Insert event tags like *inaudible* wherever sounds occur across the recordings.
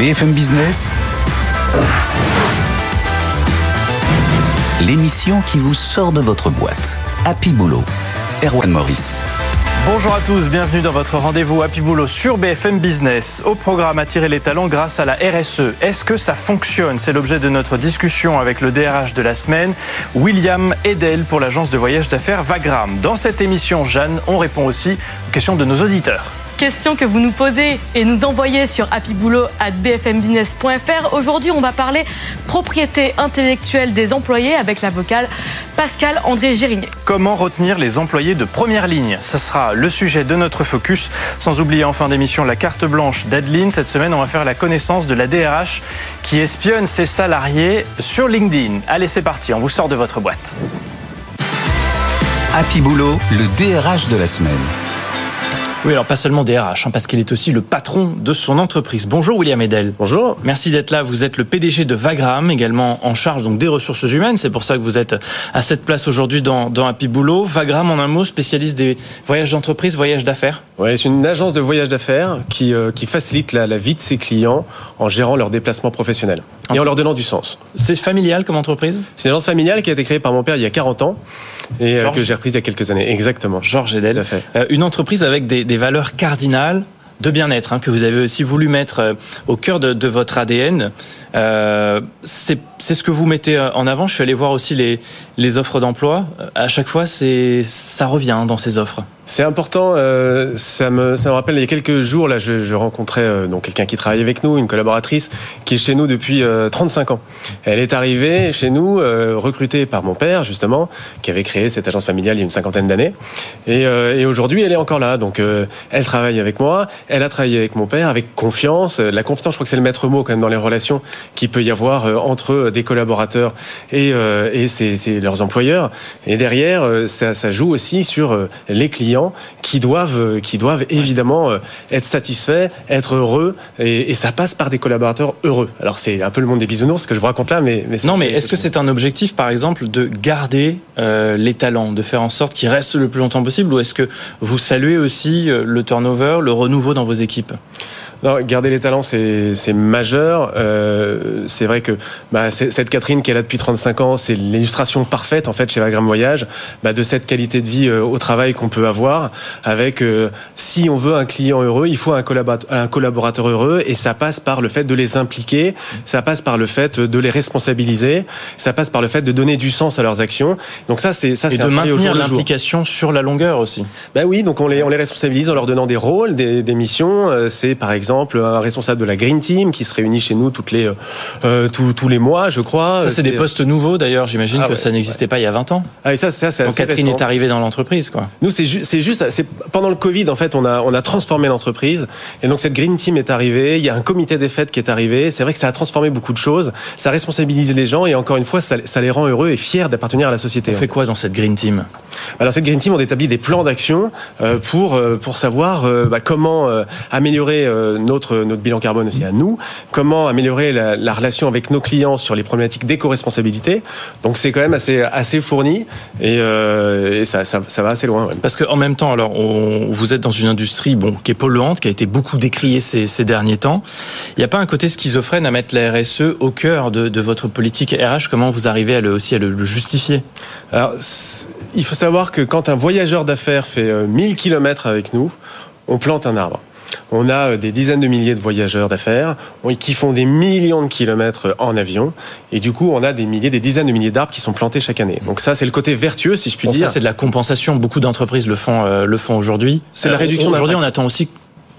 BFM Business, l'émission qui vous sort de votre boîte. Happy Boulot. Erwan Maurice. Bonjour à tous, bienvenue dans votre rendez-vous Happy Boulot sur BFM Business. Au programme Attirer les talents grâce à la RSE. Est-ce que ça fonctionne? C'est l'objet de notre discussion avec le DRH de la semaine, William Edel pour l'agence de voyage d'affaires Vagram. Dans cette émission, Jeanne, on répond aussi aux questions de nos auditeurs questions que vous nous posez et nous envoyez sur happyboulot@bfmbusiness.fr. Aujourd'hui, on va parler propriété intellectuelle des employés avec la vocale Pascal André Gérigné. Comment retenir les employés de première ligne? Ce sera le sujet de notre focus. Sans oublier en fin d'émission la carte blanche d'Adeline. Cette semaine, on va faire la connaissance de la DRH qui espionne ses salariés sur LinkedIn. Allez, c'est parti, on vous sort de votre boîte. Happy Boulot, le DRH de la semaine. Oui, alors pas seulement DRH, hein, parce qu'il est aussi le patron de son entreprise. Bonjour William Edel. Bonjour. Merci d'être là. Vous êtes le PDG de Vagram, également en charge donc des ressources humaines. C'est pour ça que vous êtes à cette place aujourd'hui dans, dans Happy Boulot. Vagram, en un mot, spécialiste des voyages d'entreprise, voyages d'affaires. Oui, c'est une agence de voyage d'affaires qui, euh, qui facilite la, la, vie de ses clients en gérant leurs déplacements professionnels et en leur donnant du sens. C'est familial comme entreprise? C'est une agence familiale qui a été créée par mon père il y a 40 ans et euh, que j'ai reprise il y a quelques années. Exactement. Georges Edel. Euh, une entreprise avec des, des valeurs cardinales de bien-être hein, que vous avez aussi voulu mettre euh, au cœur de, de votre ADN. Euh, c'est ce que vous mettez en avant. Je suis allé voir aussi les, les offres d'emploi. À chaque fois, ça revient dans ces offres. C'est important. Euh, ça, me, ça me rappelle il y a quelques jours là, je, je rencontrais euh, donc quelqu'un qui travaille avec nous, une collaboratrice qui est chez nous depuis euh, 35 ans. Elle est arrivée chez nous euh, recrutée par mon père justement, qui avait créé cette agence familiale il y a une cinquantaine d'années. Et, euh, et aujourd'hui, elle est encore là. Donc, euh, elle travaille avec moi. Elle a travaillé avec mon père avec confiance. La confiance, je crois que c'est le maître mot quand même dans les relations qui peut y avoir entre des collaborateurs et, et c'est, c'est leurs employeurs. Et derrière, ça, ça joue aussi sur les clients qui doivent, qui doivent évidemment être satisfaits, être heureux, et, et, ça passe par des collaborateurs heureux. Alors c'est un peu le monde des bisounours ce que je vous raconte là, mais, mais non, mais est-ce que c'est un objectif, par exemple, de garder euh, les talents, de faire en sorte qu'ils restent le plus longtemps possible, ou est-ce que vous saluez aussi le turnover, le renouveau dans vos équipes? Non, garder les talents, c'est majeur. Euh, c'est vrai que bah, cette Catherine qui est là depuis 35 ans, c'est l'illustration parfaite en fait chez Vagram Voyage bah, de cette qualité de vie euh, au travail qu'on peut avoir. Avec euh, si on veut un client heureux, il faut un collaborateur, un collaborateur heureux, et ça passe par le fait de les impliquer, ça passe par le fait de les responsabiliser, ça passe par le fait de donner du sens à leurs actions. Donc ça, c'est ça, c'est de maintenir l'implication sur la longueur aussi. Ben oui, donc on les on les responsabilise en leur donnant des rôles, des, des missions. C'est par exemple exemple un responsable de la Green Team qui se réunit chez nous toutes les, euh, tous, tous les mois, je crois. Ça, c'est des postes nouveaux d'ailleurs, j'imagine ah, que ouais, ça n'existait ouais. pas il y a 20 ans. Ah, et ça, ça, Donc Catherine récent. est arrivée dans l'entreprise, quoi. Nous, c'est ju juste, c'est pendant le Covid, en fait, on a, on a transformé l'entreprise. Et donc cette Green Team est arrivée, il y a un comité des fêtes qui est arrivé. C'est vrai que ça a transformé beaucoup de choses, ça responsabilise les gens et encore une fois, ça, ça les rend heureux et fiers d'appartenir à la société. On fait quoi dans cette Green Team? Alors cette Green Team, on établit des plans d'action euh, pour euh, pour savoir euh, bah, comment améliorer notre notre bilan carbone aussi à nous, comment améliorer la, la relation avec nos clients sur les problématiques d'éco-responsabilité. Donc c'est quand même assez assez fourni et, et ça, ça, ça va assez loin. Ouais. Parce qu'en même temps, alors on, vous êtes dans une industrie bon qui est polluante, qui a été beaucoup décriée ces, ces derniers temps. Il n'y a pas un côté schizophrène à mettre la RSE au cœur de, de votre politique RH Comment vous arrivez à le, aussi à le, le justifier? Alors il faut savoir que quand un voyageur d'affaires fait 1000 km avec nous, on plante un arbre. On a des dizaines de milliers de voyageurs d'affaires qui font des millions de kilomètres en avion. Et du coup, on a des milliers, des dizaines de milliers d'arbres qui sont plantés chaque année. Donc ça, c'est le côté vertueux, si je puis bon, dire. Ça, c'est de la compensation. Beaucoup d'entreprises le font, euh, le font aujourd'hui. C'est euh, la réduction. Aujourd'hui, on attend aussi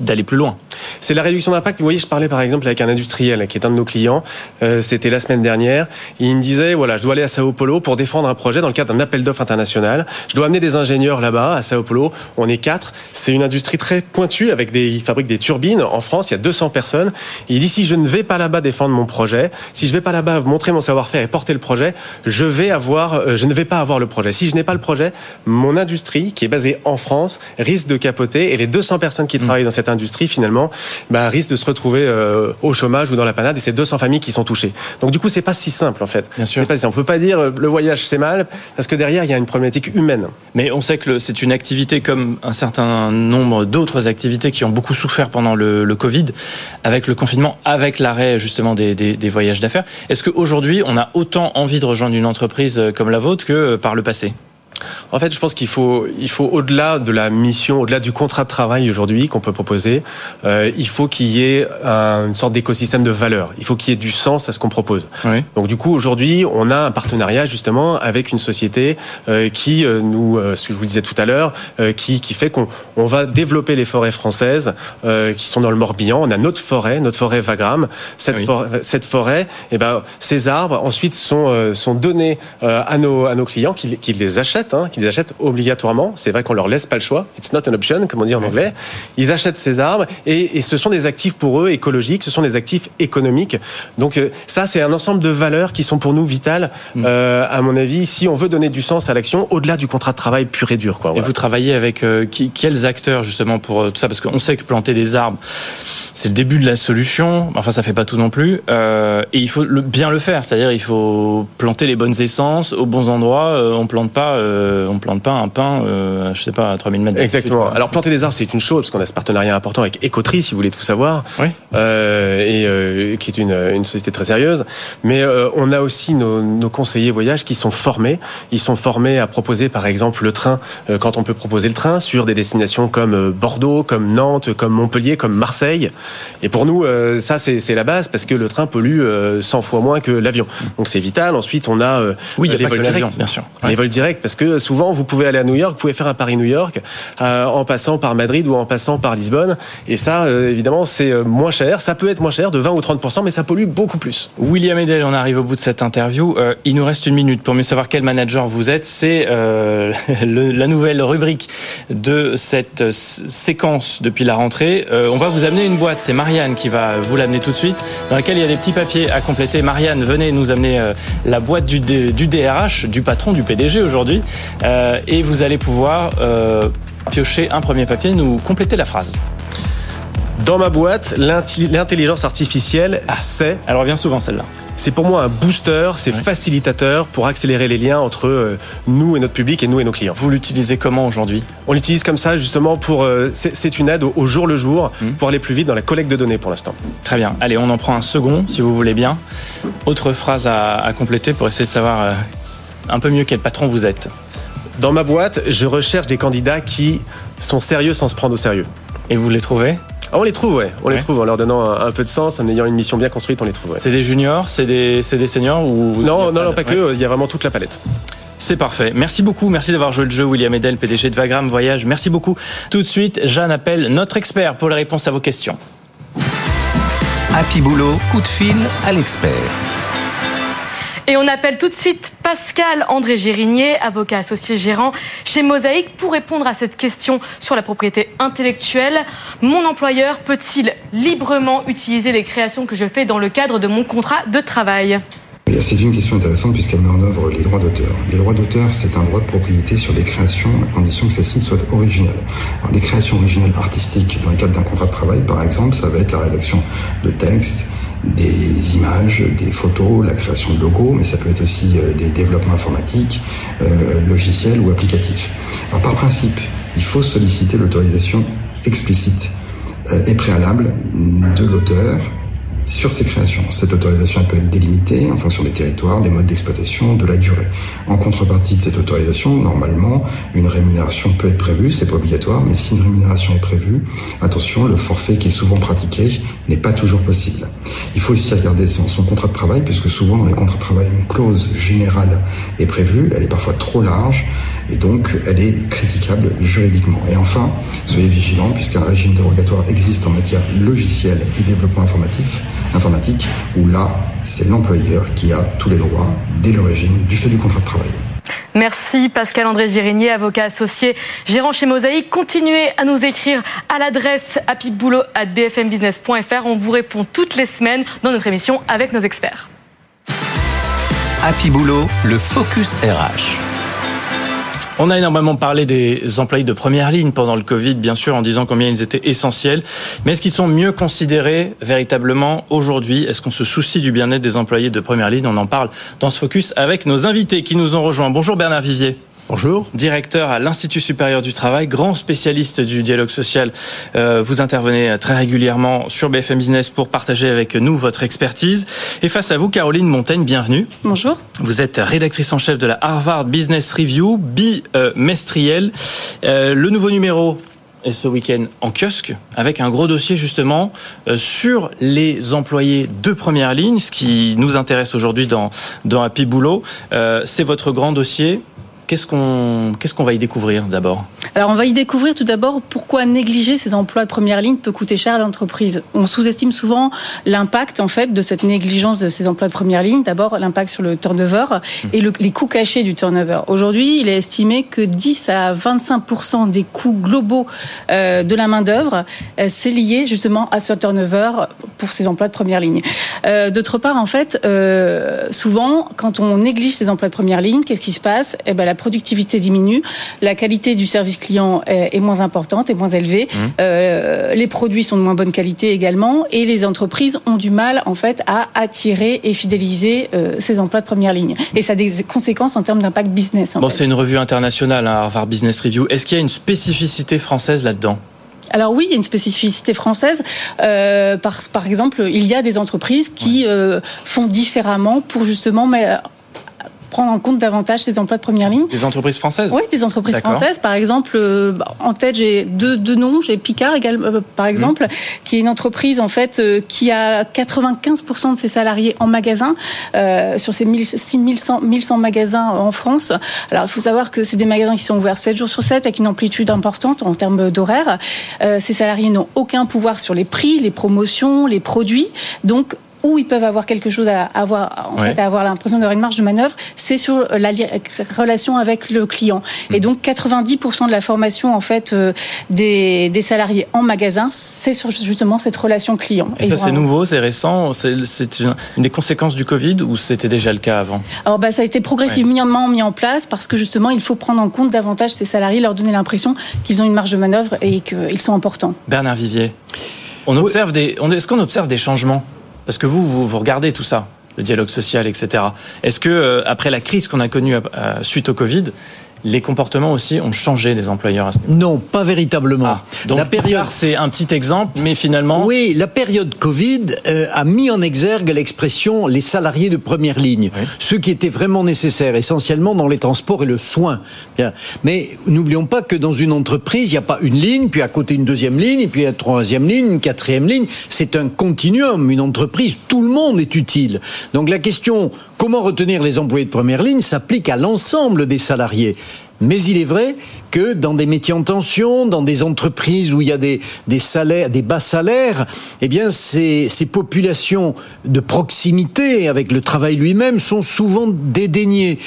d'aller plus loin. C'est la réduction d'impact. Vous voyez, je parlais par exemple avec un industriel qui est un de nos clients. Euh, C'était la semaine dernière. Il me disait voilà, je dois aller à Sao Paulo pour défendre un projet dans le cadre d'un appel d'offres international. Je dois amener des ingénieurs là-bas à Sao Paulo. On est quatre. C'est une industrie très pointue avec des, ils fabriquent des turbines. En France, il y a 200 personnes. il dit si je ne vais pas là-bas défendre mon projet, si je vais pas là-bas montrer mon savoir-faire et porter le projet, je vais avoir, euh, je ne vais pas avoir le projet. Si je n'ai pas le projet, mon industrie qui est basée en France risque de capoter et les 200 personnes qui travaillent dans cette industrie finalement bah, risque de se retrouver euh, au chômage ou dans la panade et c'est 200 familles qui sont touchées. Donc du coup c'est pas si simple en fait. Bien sûr. Pas, on peut pas dire le voyage c'est mal parce que derrière il y a une problématique humaine. Mais on sait que c'est une activité comme un certain nombre d'autres activités qui ont beaucoup souffert pendant le, le Covid, avec le confinement, avec l'arrêt justement des, des, des voyages d'affaires. Est-ce qu'aujourd'hui on a autant envie de rejoindre une entreprise comme la vôtre que par le passé? En fait, je pense qu'il faut, il faut au-delà de la mission, au-delà du contrat de travail aujourd'hui qu'on peut proposer, euh, il faut qu'il y ait un, une sorte d'écosystème de valeur. Il faut qu'il y ait du sens à ce qu'on propose. Oui. Donc du coup, aujourd'hui, on a un partenariat justement avec une société euh, qui euh, nous, euh, ce que je vous disais tout à l'heure, euh, qui, qui fait qu'on on va développer les forêts françaises euh, qui sont dans le Morbihan. On a notre forêt, notre forêt Vagram. Cette, Oui. forêt, cette forêt, et ben, ces arbres ensuite sont, euh, sont donnés euh, à, nos, à nos clients qui, qui les achètent, hein, qui les achètent obligatoirement. C'est vrai qu'on leur laisse pas le choix. It's not an option, comme on dit en anglais. Ils achètent ces arbres et, et ce sont des actifs pour eux écologiques, ce sont des actifs économiques. Donc euh, ça, c'est un ensemble de valeurs qui sont pour nous vitales, euh, à mon avis, si on veut donner du sens à l'action, au-delà du contrat de travail pur et dur. Quoi, Et vous travaillez avec euh, qui, quels acteurs justement pour tout ça? Parce qu'on sait que planter des arbres, c'est le début de la solution. Enfin, ça fait pas tout non plus. Euh, et il faut le, bien le faire, c'est-à-dire il faut planter les bonnes essences aux bons endroits. On plante pas, euh, on plante pas un pain, euh, je sais pas, à 3000 mètres. Exactement. Alors planter des arbres, c'est une chose, parce qu'on a ce partenariat important avec Écoterie, si vous voulez tout savoir, Oui. euh, et euh, qui est une, une société très sérieuse. Mais euh, on a aussi nos, nos conseillers voyage qui sont formés. Ils sont formés à proposer, par exemple, le train, quand on peut proposer le train, sur des destinations comme Bordeaux, comme Nantes, comme Montpellier, comme Marseille. Et pour nous, ça, c'est la base, parce que le train pollue euh, 100 fois moins que l'avion. Donc c'est vital. Ensuite, on a Oui, il y a les vols directs. bien sûr. Les vols directs, parce que souvent, vous pouvez aller à New York, vous pouvez faire un Paris-New York euh, en passant par Madrid ou en passant par Lisbonne. Et ça, euh, évidemment, c'est euh, moins cher. Ça peut être moins cher, de 20 ou 30%, mais ça pollue beaucoup plus. William Edel, on arrive au bout de cette interview. Il nous reste une minute pour mieux savoir quel manager vous êtes. C'est *laughs* la nouvelle rubrique de cette séquence depuis la rentrée. On va vous amener une boîte. C'est Marianne qui va vous l'amener tout de suite, dans laquelle il y a des petits papiers à compléter. Marianne, venez nous amener la boîte du, DRH, du patron, du PDG aujourd'hui, et vous allez pouvoir euh, piocher un premier papier, nous compléter la phrase. Dans ma boîte, l'intelligence artificielle, c'est, Elle revient souvent celle-là. c'est pour moi un booster, c'est facilitateur pour accélérer les liens entre euh, nous et notre public et nous et nos clients. Vous l'utilisez comment aujourd'hui? On l'utilise comme ça justement pour, euh, c'est une aide au, au jour le jour Mhm. pour aller plus vite dans la collecte de données pour l'instant. Très bien. Allez, on en prend un second, si vous voulez bien. Autre phrase à, à compléter pour essayer de savoir euh, un peu mieux quel patron vous êtes. Dans ma boîte, je recherche des candidats qui sont sérieux sans se prendre au sérieux. Et vous les trouvez? Ah, on les trouve, ouais. On Ouais. les trouve en leur donnant un, un peu de sens, en ayant une mission bien construite, on les trouve. ouais. C'est des juniors, c'est des, c'est des seniors ou Non, non, non, pas Ouais. que. Il y a vraiment toute la palette. C'est parfait. Merci beaucoup. Merci d'avoir joué le jeu, William Edel, PDG de Vagram Voyage. Merci beaucoup. Tout de suite, Jeanne appelle notre expert pour les réponses à vos questions. Happy Boulot, coup de fil à l'expert. Et on appelle tout de suite Pascal André Gérinier, avocat associé gérant chez Mosaïque, pour répondre à cette question sur la propriété intellectuelle. Mon employeur peut-il librement utiliser les créations que je fais dans le cadre de mon contrat de travail? Et C'est une question intéressante puisqu'elle met en œuvre les droits d'auteur. Les droits d'auteur, c'est un droit de propriété sur des créations à condition que celles-ci soient originales. Alors, des créations originales artistiques dans le cadre d'un contrat de travail, par exemple, ça va être la rédaction de textes, des images, des photos, la création de logos, mais ça peut être aussi euh, des développements informatiques, euh, logiciels ou applicatifs. Alors par principe, il faut solliciter l'autorisation explicite euh, et préalable de l'auteur sur ces créations. Cette autorisation peut être délimitée en fonction des territoires, des modes d'exploitation, de la durée. En contrepartie de cette autorisation, normalement, une rémunération peut être prévue, c'est pas obligatoire, mais si une rémunération est prévue, attention, le forfait qui est souvent pratiqué n'est pas toujours possible. Il faut aussi regarder son, son contrat de travail, puisque souvent dans les contrats de travail, une clause générale est prévue, elle est parfois trop large, et donc elle est critiquable juridiquement. Et enfin, soyez vigilants, puisqu'un régime dérogatoire existe en matière logicielle et développement informatique, informatique où là, c'est l'employeur qui a tous les droits dès l'origine du fait du contrat de travail. Merci Pascal André Gérinier, avocat associé, gérant chez Mosaïque. Continuez à nous écrire à l'adresse happyboulot@bfmbusiness.fr. On vous répond toutes les semaines dans notre émission avec nos experts. Happy Boulot, le Focus RH. On a énormément parlé des employés de première ligne pendant le Covid, bien sûr, en disant combien ils étaient essentiels. Mais est-ce qu'ils sont mieux considérés véritablement aujourd'hui? Est-ce qu'on se soucie du bien-être des employés de première ligne? On en parle dans ce focus avec nos invités qui nous ont rejoints. Bonjour Bernard Vivier. Bonjour. Directeur à l'Institut supérieur du travail, grand spécialiste du dialogue social. Euh, vous intervenez très régulièrement sur BFM Business pour partager avec nous votre expertise. Et face à vous, Caroline Montaigne, bienvenue. Bonjour. Vous êtes rédactrice en chef de la Harvard Business Review, bimestriel. Euh, le nouveau numéro est ce week-end en kiosque avec un gros dossier justement euh, sur les employés de première ligne, ce qui nous intéresse aujourd'hui dans, dans Happy Boulot. Euh, c'est votre grand dossier. Qu'est-ce qu'on qu'est-ce qu'on va y découvrir d'abord? Alors on va y découvrir tout d'abord pourquoi négliger ces emplois de première ligne peut coûter cher à l'entreprise. On sous-estime souvent l'impact en fait de cette négligence de ces emplois de première ligne. D'abord l'impact sur le turnover et le, les coûts cachés du turnover. Aujourd'hui, il est estimé que 10 à 25% des coûts globaux euh, de la main d'œuvre euh, c'est lié justement à ce turnover pour ces emplois de première ligne. Euh, D'autre part, en fait, euh, souvent quand on néglige ces emplois de première ligne, qu'est-ce qui se passe? Eh ben la productivité diminue, la qualité du service client est, est moins importante, est moins élevée, Mmh. euh, les produits sont de moins bonne qualité également, et les entreprises ont du mal en fait à attirer et fidéliser euh, ces emplois de première ligne. Et ça a des conséquences en termes d'impact business. En Bon, c'est une revue internationale, hein, Harvard Business Review. Est-ce qu'il y a une spécificité française là-dedans? Alors oui, il y a une spécificité française. Euh, par, par exemple, il y a des entreprises qui euh, font différemment pour justement mais, prendre en compte davantage ces emplois de première ligne. Les entreprises françaises Oui, des entreprises françaises. Par exemple, euh, bah, en tête, j'ai deux, deux noms. J'ai Picard, euh, par exemple, qui est une entreprise en fait euh, qui a 95% de ses salariés en magasin euh, sur ses 1000 6100 1100 magasins en France. Alors, il faut savoir que c'est des magasins qui sont ouverts 7 jours sur 7 avec une amplitude importante en termes d'horaire. Euh, ces salariés n'ont aucun pouvoir sur les prix, les promotions, les produits. Donc où ils peuvent avoir quelque chose à avoir, en Ouais. fait, à avoir l'impression d'avoir une marge de manœuvre, c'est sur la li- relation avec le client. Et Mm. donc 90% de la formation en fait euh, des, des salariés en magasin, c'est sur justement cette relation client. Et ça, c'est nouveau, c'est récent C'est une une des conséquences du Covid ou c'était déjà le cas avant? Alors bah, ça a été progressivement mis en place parce que justement il faut prendre en compte davantage ces salariés, leur donner l'impression qu'ils ont une marge de manœuvre et qu'ils sont importants. Bernard Vivier, on observe des, est-ce qu'on observe des changements? Parce que vous, vous, vous regardez tout ça, le dialogue social, etc. Est-ce que euh, après la crise qu'on a connue euh, suite au Covid, les comportements aussi ont changé des employeurs à ce niveau Non, pas véritablement. Ah, donc la période, c'est un petit exemple, mais finalement, oui, la période Covid euh, a mis en exergue l'expression les salariés de première ligne, Oui. ceux qui étaient vraiment nécessaires, essentiellement dans les transports et le soin. Bien. Mais n'oublions pas que dans une entreprise, il n'y a pas une ligne, puis à côté une deuxième ligne, et puis une troisième ligne, une quatrième ligne. C'est un continuum. Une entreprise, tout le monde est utile. Donc la question comment retenir les employés de première ligne s'applique à l'ensemble des salariés. Mais il est vrai que dans des métiers en tension, dans des entreprises où il y a des, des salaires, des bas salaires, eh bien, ces, ces populations de proximité avec le travail lui-même sont souvent dédaignées.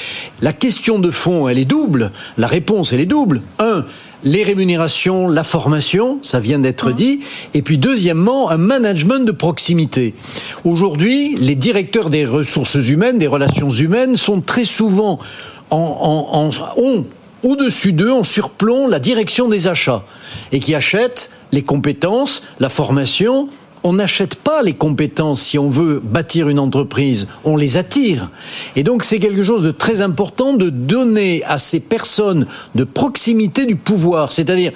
La question de fond, elle est double. La réponse, elle est double. Un, les rémunérations, la formation, ça vient d'être dit. Et puis deuxièmement, un management de proximité. Aujourd'hui, les directeurs des ressources humaines, des relations humaines, sont très souvent en, en, en- ont au-dessus d'eux, en surplomb, la direction des achats et qui achètent les compétences, la formation. On n'achète pas les compétences si on veut bâtir une entreprise, on les attire. Et donc c'est quelque chose de très important de donner à ces personnes de proximité du pouvoir, c'est-à-dire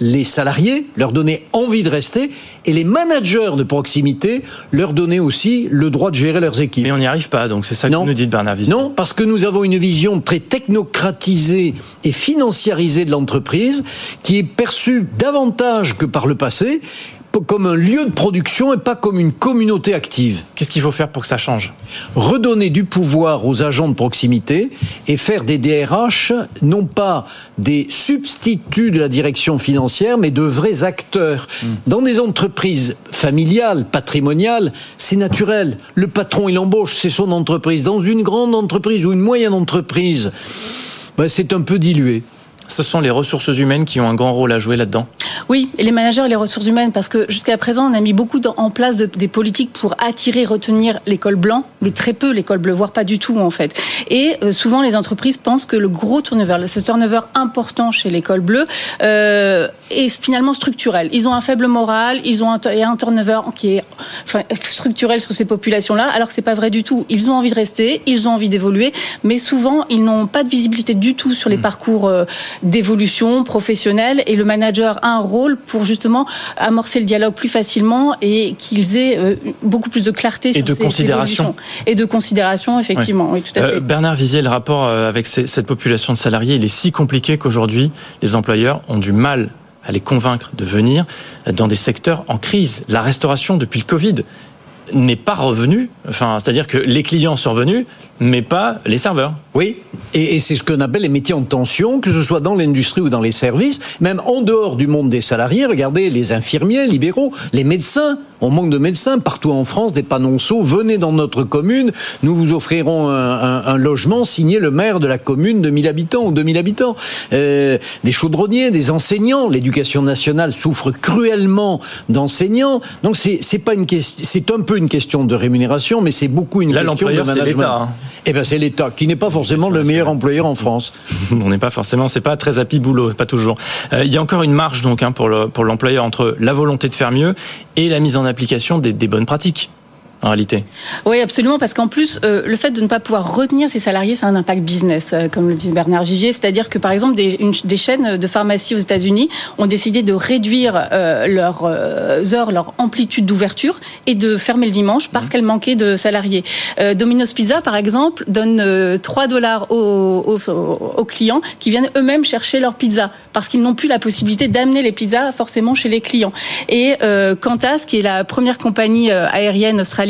les salariés, leur donner envie de rester, et les managers de proximité, leur donner aussi le droit de gérer leurs équipes. mais on n'y arrive pas. Donc c'est ça que Non. vous nous dites, Bernard Vivier. Non, parce que nous avons une vision très technocratisée et financiarisée de l'entreprise qui est perçue davantage que par le passé comme un lieu de production et pas comme une communauté active. Qu'est-ce qu'il faut faire pour que ça change? Redonner du pouvoir aux agents de proximité et faire des DRH non pas des substituts de la direction financière, mais de vrais acteurs. Dans des entreprises familiales, patrimoniales, c'est naturel. Le patron, il embauche, c'est son entreprise. Dans une grande entreprise ou une moyenne entreprise, ben, c'est un peu dilué. Ce sont les ressources humaines qui ont un grand rôle à jouer là-dedans Oui, et les managers et les ressources humaines, parce que jusqu'à présent, on a mis beaucoup en place de, des politiques pour attirer, retenir l'école blanc, mais très peu l'école bleue, voire pas du tout en fait. Et euh, souvent, les entreprises pensent que le gros turnover, ce turnover important chez l'école bleue, euh, est finalement structurel. Ils ont un faible moral, ils ont un, un turnover qui est enfin, structurel sur ces populations-là, alors que c'est pas vrai du tout. Ils ont envie de rester, ils ont envie d'évoluer, mais souvent, ils n'ont pas de visibilité du tout sur les mmh. parcours euh, d'évolution professionnelle et le manager a un rôle pour justement amorcer le dialogue plus facilement et qu'ils aient euh, beaucoup plus de clarté et sur de ces considération et de considération effectivement oui, tout à fait. Euh, Bernard Vivier le rapport euh, avec cette population de salariés il est si compliqué qu'aujourd'hui les employeurs ont du mal à les convaincre de venir dans des secteurs en crise la restauration depuis le Covid n'est pas revenu. Enfin, c'est-à-dire que les clients sont revenus, mais pas les serveurs. Oui, et, et c'est ce qu'on appelle les métiers en tension, que ce soit dans l'industrie ou dans les services, même en dehors du monde des salariés. Regardez les infirmiers libéraux, les médecins. On manque de médecins partout en France, des panonceaux. Venez dans notre commune, nous vous offrirons un, un, un, logement signé le maire de la commune de 1000 habitants ou 2000 habitants. Euh, des chaudronniers, des enseignants. L'éducation nationale souffre cruellement d'enseignants. Donc c'est pas une c'est un peu une question de rémunération, mais c'est beaucoup une Là, question de management. Eh ben c'est l'État qui n'est pas forcément le meilleur employeur en France. *laughs* On n'est pas forcément, c'est pas très happy boulot, pas toujours. Euh, il y a encore une marge donc hein, pour l'employeur entre la volonté de faire mieux et la mise en application des bonnes pratiques en réalité. Oui, absolument, parce qu'en plus, euh, le fait de ne pas pouvoir retenir ses salariés, c'est un impact business, euh, comme le dit Bernard Vivier. C'est-à-dire que, par exemple, des, une, des, chaînes de pharmacie aux États-Unis ont décidé de réduire euh, leurs heures, leur amplitude d'ouverture et de fermer le dimanche parce mmh. qu'elles manquaient de salariés. Domino's Pizza, par exemple, donne 3 dollars aux, aux, aux, clients qui viennent eux-mêmes chercher leur pizza parce qu'ils n'ont plus la possibilité d'amener les pizzas forcément chez les clients. Et Qantas, qui est la première compagnie aérienne australienne,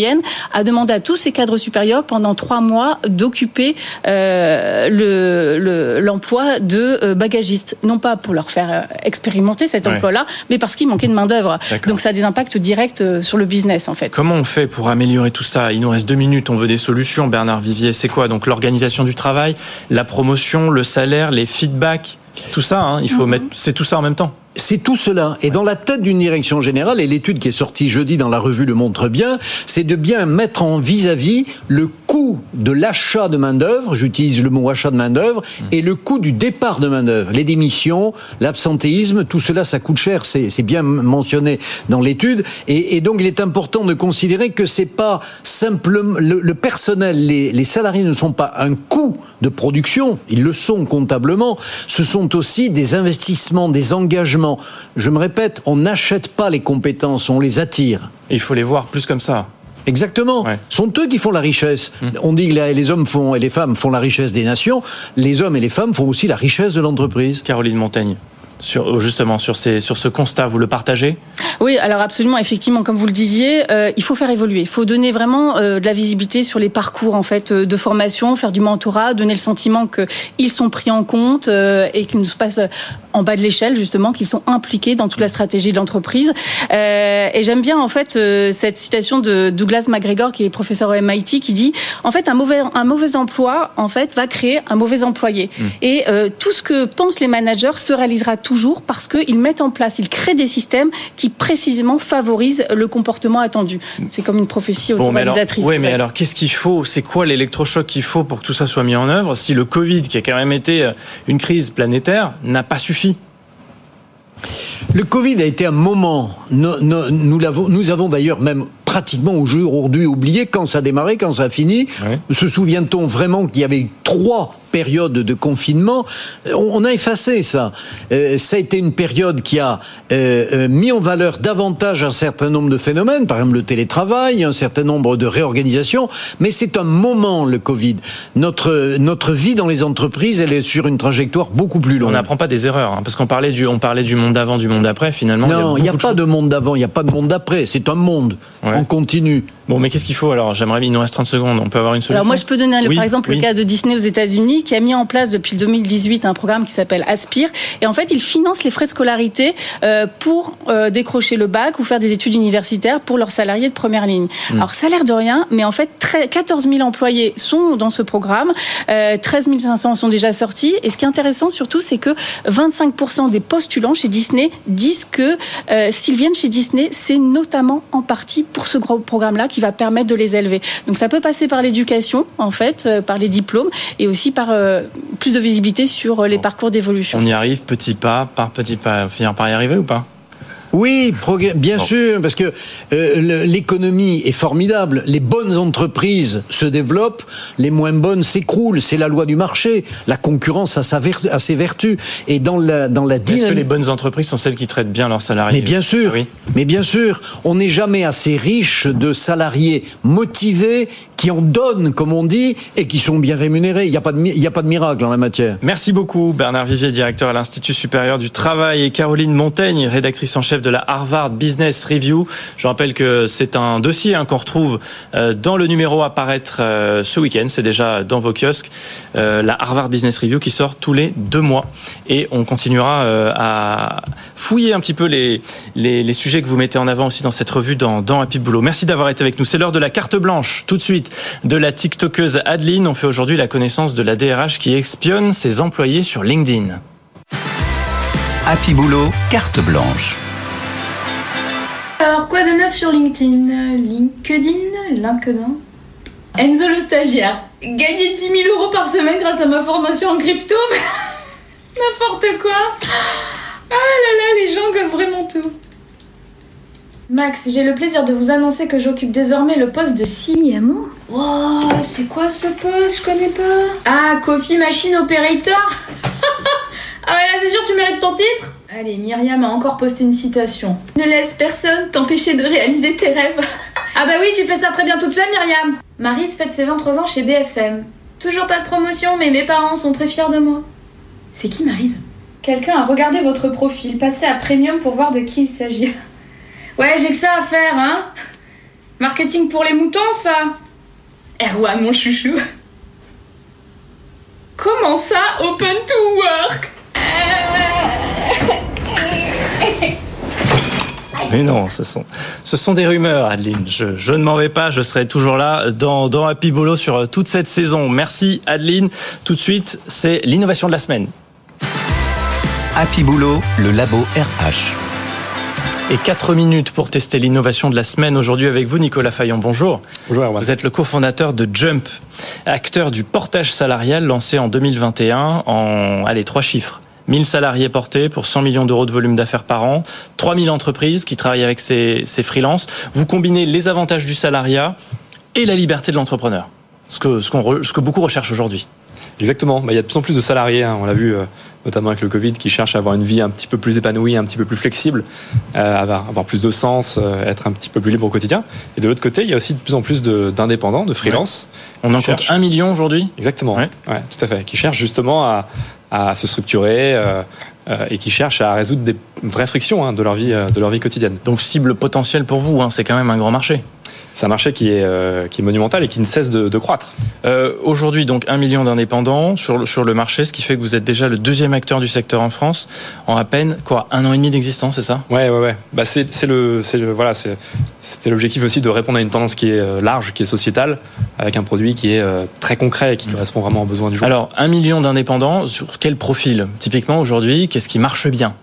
a demandé à tous ses cadres supérieurs pendant trois mois d'occuper euh, l'emploi le, de euh, bagagistes, non pas pour leur faire euh, expérimenter cet emploi-là, mais parce qu'il manquait de main d'œuvre. Donc ça a des impacts directs sur le business en fait. Comment on fait pour améliorer tout ça? Il nous reste deux minutes, on veut des solutions. Bernard Vivier, c'est quoi? Donc l'organisation du travail, la promotion, le salaire, les feedbacks, tout ça. Hein, il faut mm -hmm. mettre, c'est tout ça en même temps? C'est tout cela. Et dans la tête d'une direction générale, et l'étude qui est sortie jeudi dans la revue le montre bien, c'est de bien mettre en vis-à-vis -vis le coût de l'achat de main-d'œuvre, j'utilise le mot achat de main-d'œuvre, mmh. et le coût du départ de main-d'œuvre. Les démissions, l'absentéisme, tout cela, ça coûte cher, c'est bien mentionné dans l'étude. Et, et, donc, il est important de considérer que c'est pas simplement le, le personnel, les, les salariés ne sont pas un coût de production, ils le sont comptablement, ce sont aussi des investissements, des engagements. Je me répète, on n'achète pas les compétences, on les attire. Il faut les voir plus comme ça. Exactement. Ouais. sont eux qui font la richesse. Mmh. On dit que les hommes font et les femmes font la richesse des nations. Les hommes et les femmes font aussi la richesse de l'entreprise. Caroline Montaigne sur, justement sur, ces, sur ce constat. Vous le partagez? Oui, alors absolument, effectivement, comme vous le disiez, euh, il faut faire évoluer. Il faut donner vraiment euh, de la visibilité sur les parcours en fait euh, de formation, faire du mentorat, donner le sentiment qu'ils sont pris en compte euh, et qu'ils ne se passent en bas de l'échelle justement, qu'ils sont impliqués dans toute la stratégie de l'entreprise. Et j'aime bien en fait cette citation de Douglas McGregor, qui est professeur au MIT, qui dit en fait un mauvais un mauvais emploi en fait va créer un mauvais employé. Mmh. Et tout ce que pensent les managers se réalisera toujours parce qu'ils mettent en place, ils créent des systèmes qui précisément favorisent le comportement attendu. C'est comme une prophétie automatisatrice. Bon, oui, mais alors qu'est-ce qu'il faut C'est quoi l'électrochoc qu'il faut pour que tout ça soit mis en œuvre si le Covid, qui a quand même été une crise planétaire, n'a pas suffi? Le Covid a été un moment, nous, nous, nous, avons, nous avons d'ailleurs même pratiquement aujourd'hui oublié quand ça a démarré, quand ça a fini. Se souvient-on vraiment qu'il y avait trois période de confinement, on a effacé ça. Euh, ça a été une période qui a euh, mis en valeur davantage un certain nombre de phénomènes, par exemple le télétravail, un certain nombre de réorganisations, mais c'est un moment, le Covid. Notre, notre vie dans les entreprises, elle est sur une trajectoire beaucoup plus longue. On n'apprend pas des erreurs, hein, parce qu'on parlait, du, on parlait du monde d'avant, du monde d'après, finalement. Non, il n'y a, a, pas de monde d'avant, il n'y a pas de monde d'après, c'est un monde, ouais. on continue. Bon, mais qu'est-ce qu'il faut alors? J'aimerais, il nous reste 30 secondes, on peut avoir une solution Alors moi, je peux donner Oui, par exemple oui. le cas de Disney aux États-Unis qui a mis en place depuis 2018 un programme qui s'appelle Aspire. Et en fait, il finance les frais de scolarité euh, pour euh, décrocher le bac ou faire des études universitaires pour leurs salariés de première ligne. Hmm. Alors ça a l'air de rien, mais en fait, très- 14 000 employés sont dans ce programme, euh, 13 500 sont déjà sortis. Et ce qui est intéressant surtout, c'est que 25% des postulants chez Disney disent que euh, s'ils viennent chez Disney, c'est notamment en partie pour ce gros programme-là qui va permettre de les élever. Donc ça peut passer par l'éducation, en fait, euh, par les diplômes, et aussi par euh, plus de visibilité sur euh, les parcours d'évolution. On y arrive petit pas par petit pas. Finir par y arriver ou pas? Oui, bien sûr, parce que euh, l'économie est formidable. Les bonnes entreprises se développent, les moins bonnes s'écroulent. C'est la loi du marché. La concurrence a, sa vertu- a ses vertus. Et dans la, dans la Est-ce que dynamique. les bonnes entreprises sont celles qui traitent bien leurs salariés Mais bien sûr, Oui. mais bien sûr, on n'est jamais assez riche de salariés motivés qui en donnent, comme on dit, et qui sont bien rémunérés. Il n'y a pas de, mi- il y a pas de miracle en la matière. Merci beaucoup Bernard Vivier, directeur à l'Institut supérieur du travail et Caroline Montaigne, rédactrice en chef de la Harvard Business Review. Je rappelle que c'est un dossier hein, qu'on retrouve euh, dans le numéro à paraître euh, ce week-end, c'est déjà dans vos kiosques, euh, la Harvard Business Review qui sort tous les deux mois et on continuera à fouiller un petit peu les, les, sujets que vous mettez en avant aussi dans cette revue dans, dans Happy Boulot. Merci d'avoir été avec nous. C'est l'heure de la carte blanche. Tout de suite, de la TikTokeuse Adeline. On fait aujourd'hui la connaissance de la DRH qui espionne ses employés sur LinkedIn. Happy Boulot, carte blanche. Alors, quoi de neuf sur LinkedIn? LinkedIn LinkedIn Enzo le stagiaire. Gagner 10 000 euros par semaine grâce à ma formation en crypto? *laughs* N'importe quoi Ah là là, les gens gomment vraiment tout. Max, j'ai le plaisir de vous annoncer que j'occupe désormais le poste de CMO. Wow, c'est quoi ce poste? Je connais pas. Ah, Coffee Machine Operator? *laughs* Ah ouais, là c'est sûr, tu mérites ton titre? Allez, Myriam a encore posté une citation. Ne laisse personne t'empêcher de réaliser tes rêves. *laughs* ah bah oui, tu fais ça très bien toute seule, Myriam Marise fête ses 23 ans chez BFM. Toujours pas de promotion, mais mes parents sont très fiers de moi. C'est qui Marise Quelqu'un a regardé votre profil, passé à Premium pour voir de qui il s'agit. *laughs* Ouais, j'ai que ça à faire, hein Marketing pour les moutons, ça Erwan, mon chouchou. *laughs* Comment ça, open to work? Mais non, ce sont, ce sont des rumeurs, Adeline. Je, je ne m'en vais pas, je serai toujours là dans, dans Happy Boulot sur euh, toute cette saison. Merci, Adeline. Tout de suite, c'est l'innovation de la semaine. Happy Boulot, le labo RH. Et 4 minutes pour tester l'innovation de la semaine aujourd'hui avec vous, Nicolas Fayon. Bonjour. Bonjour. Vous êtes le cofondateur de Jump, acteur du portage salarial lancé en 2021 en, allez, trois chiffres. 1000 salariés portés pour 100 millions d'euros de volume d'affaires par an, 3000 entreprises qui travaillent avec ces, ces freelances. Vous combinez les avantages du salariat et la liberté de l'entrepreneur. Ce que, ce, re- ce que beaucoup recherchent aujourd'hui. Exactement. Bah, il y a de plus en plus de salariés, hein, on l'a vu euh, notamment avec le Covid, qui cherchent à avoir une vie un petit peu plus épanouie, un petit peu plus flexible, euh, avoir, plus de sens, euh, être un petit peu plus libre au quotidien. Et de l'autre côté, il y a aussi de plus en plus d'indépendants, de, freelance. On en compte cherchent- un million aujourd'hui? Exactement. Ouais. Ouais. tout à fait. Qui cherchent justement à, à se structurer euh, euh, et qui cherchent à résoudre des vraies frictions hein, de leur vie, euh, de leur vie quotidienne. Donc cible potentielle pour vous, hein, c'est quand même un grand marché. C'est un marché qui est, euh, qui est monumental et qui ne cesse de, de croître. Euh, Aujourd'hui, donc, un million d'indépendants sur, le- sur le marché, ce qui fait que vous êtes déjà le deuxième acteur du secteur en France en à peine, quoi, un an et demi d'existence, c'est ça? Ouais, ouais, ouais. Bah, c'est, le, le, voilà, c'était l'objectif aussi de répondre à une tendance qui est euh, large, qui est sociétale, avec un produit qui est très concret et qui correspond vraiment aux besoins du jour. Alors, un million d'indépendants, sur quel profil? Typiquement, aujourd'hui, qu'est-ce qui marche bien?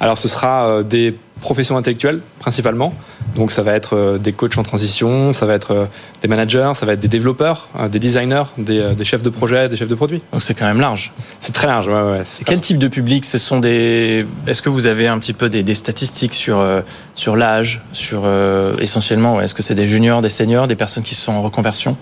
Alors, ce sera des professions intellectuelles principalement. Donc, ça va être euh, des coachs en transition, ça va être euh, des managers, ça va être des développeurs, euh, des designers, des, des chefs de projet, des chefs de produits. Donc, c'est quand même large. C'est très large. Ouais, ouais. C'est Quel type de public? Ce sont des. Est-ce que vous avez un petit peu des, des statistiques sur euh, sur l'âge, sur euh, essentiellement, ouais, est-ce que c'est des juniors, des seniors, des personnes qui sont en reconversion?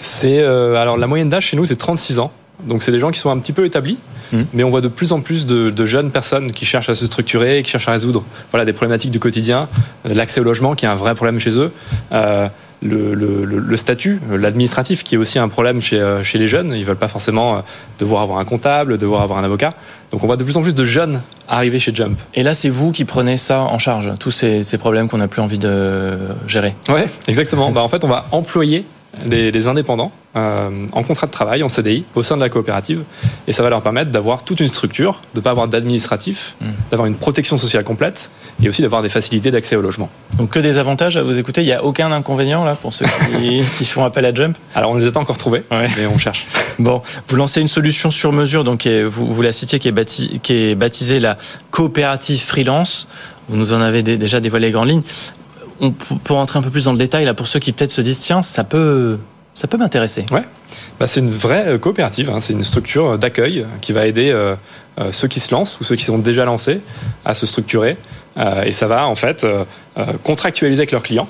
C'est euh, alors la moyenne d'âge chez nous c'est 36 ans. Donc c'est des gens qui sont un petit peu établis, Mhm. mais on voit de plus en plus de, de jeunes personnes qui cherchent à se structurer, qui cherchent à résoudre voilà des problématiques du quotidien, euh, l'accès au logement qui est un vrai problème chez eux, euh, le, le, le statut, l'administratif, qui est aussi un problème chez, chez les jeunes. Ils veulent pas forcément devoir avoir un comptable, devoir avoir un avocat. Donc on voit de plus en plus de jeunes arriver chez Jump. Et là, c'est vous qui prenez ça en charge, tous ces, ces problèmes qu'on n'a plus envie de gérer? Ouais, exactement. bah, en fait, on va employer les, indépendants euh, en contrat de travail, en CDI, au sein de la coopérative. Et ça va leur permettre d'avoir toute une structure, de ne pas avoir d'administratif, hmm. d'avoir une protection sociale complète et aussi d'avoir des facilités d'accès au logement. Donc que des avantages à vous écouter, il n'y a aucun inconvénient là pour ceux qui, *laughs* font appel à Jump? Alors on ne les a pas encore trouvés, mais on cherche. *laughs* Bon, vous lancez une solution sur mesure, donc vous, vous la citiez, qui est, qui est baptisée la coopérative freelance. Vous nous en avez déjà dévoilé les grandes lignes on, pour entrer un peu plus dans le détail, là, pour ceux qui peut-être se disent, tiens, ça peut, ça peut m'intéresser. Ouais, bah, c'est une vraie euh, coopérative, hein. c'est une structure d'accueil qui va aider euh, euh, ceux qui se lancent ou ceux qui sont déjà lancés à se structurer. et ça va en fait contractualiser avec leurs clients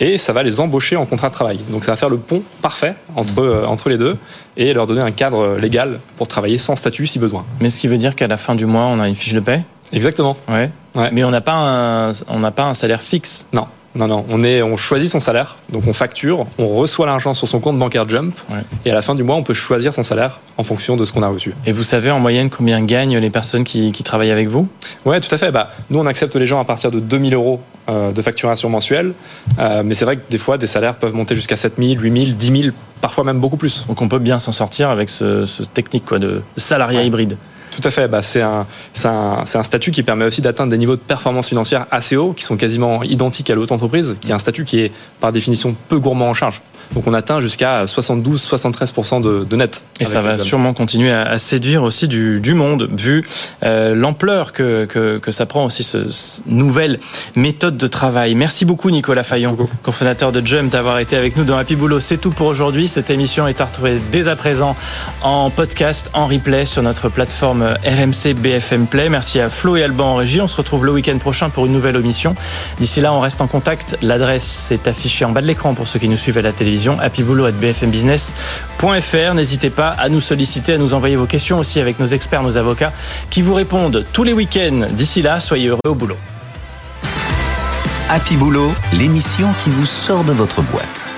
et ça va les embaucher en contrat de travail. Donc ça va faire le pont parfait entre, mmh. entre les deux et leur donner un cadre légal pour travailler sans statut si besoin. Mais ce qui veut dire qu'à la fin du mois, on a une fiche de paie? Exactement. Ouais. ouais. Mais on n'a pas un, on n'a pas un salaire fixe. Non. Non, non, on, est, on choisit son salaire, donc on facture, on reçoit l'argent sur son compte bancaire Jump, et à la fin du mois, on peut choisir son salaire en fonction de ce qu'on a reçu. Et vous savez en moyenne combien gagnent les personnes qui, qui travaillent avec vous? Ouais, tout à fait. Bah, nous, on accepte les gens à partir de 2000 euros euh, de facturation mensuelle, euh, mais c'est vrai que des fois, des salaires peuvent monter jusqu'à 7000, 8000, 10 000, parfois même beaucoup plus. Donc on peut bien s'en sortir avec ce, ce technique quoi, de salariat hybride. Tout à fait. Bah, c'est un, un, un, statut qui permet aussi d'atteindre des niveaux de performance financière assez hauts, qui sont quasiment identiques à l'autre entreprise, qui est un statut qui est par définition peu gourmand en charge. Donc on atteint jusqu'à 72-73% de, de, net. Et ça va sûrement continuer à, séduire aussi du, du monde, vu euh, l'ampleur que, que, que, ça prend aussi, ce, nouvelle méthode de travail. Merci beaucoup Nicolas Fayon, cofondateur de Jump, d'avoir été avec nous dans Happy Boulot. C'est tout pour aujourd'hui. Cette émission est à retrouver dès à présent en podcast, en replay sur notre plateforme RMC BFM Play. Merci à Flo et Alban en régie. On se retrouve le week-end prochain pour une nouvelle émission. D'ici là, on reste en contact. L'adresse est affichée en bas de l'écran pour ceux qui nous suivent à la télévision télévision, bfmbusiness.fr. N'hésitez pas à nous solliciter, à nous envoyer vos questions aussi avec nos experts, nos avocats qui vous répondent tous les week-ends. D'ici là, soyez heureux au boulot. Happy Boulot, l'émission qui vous sort de votre boîte.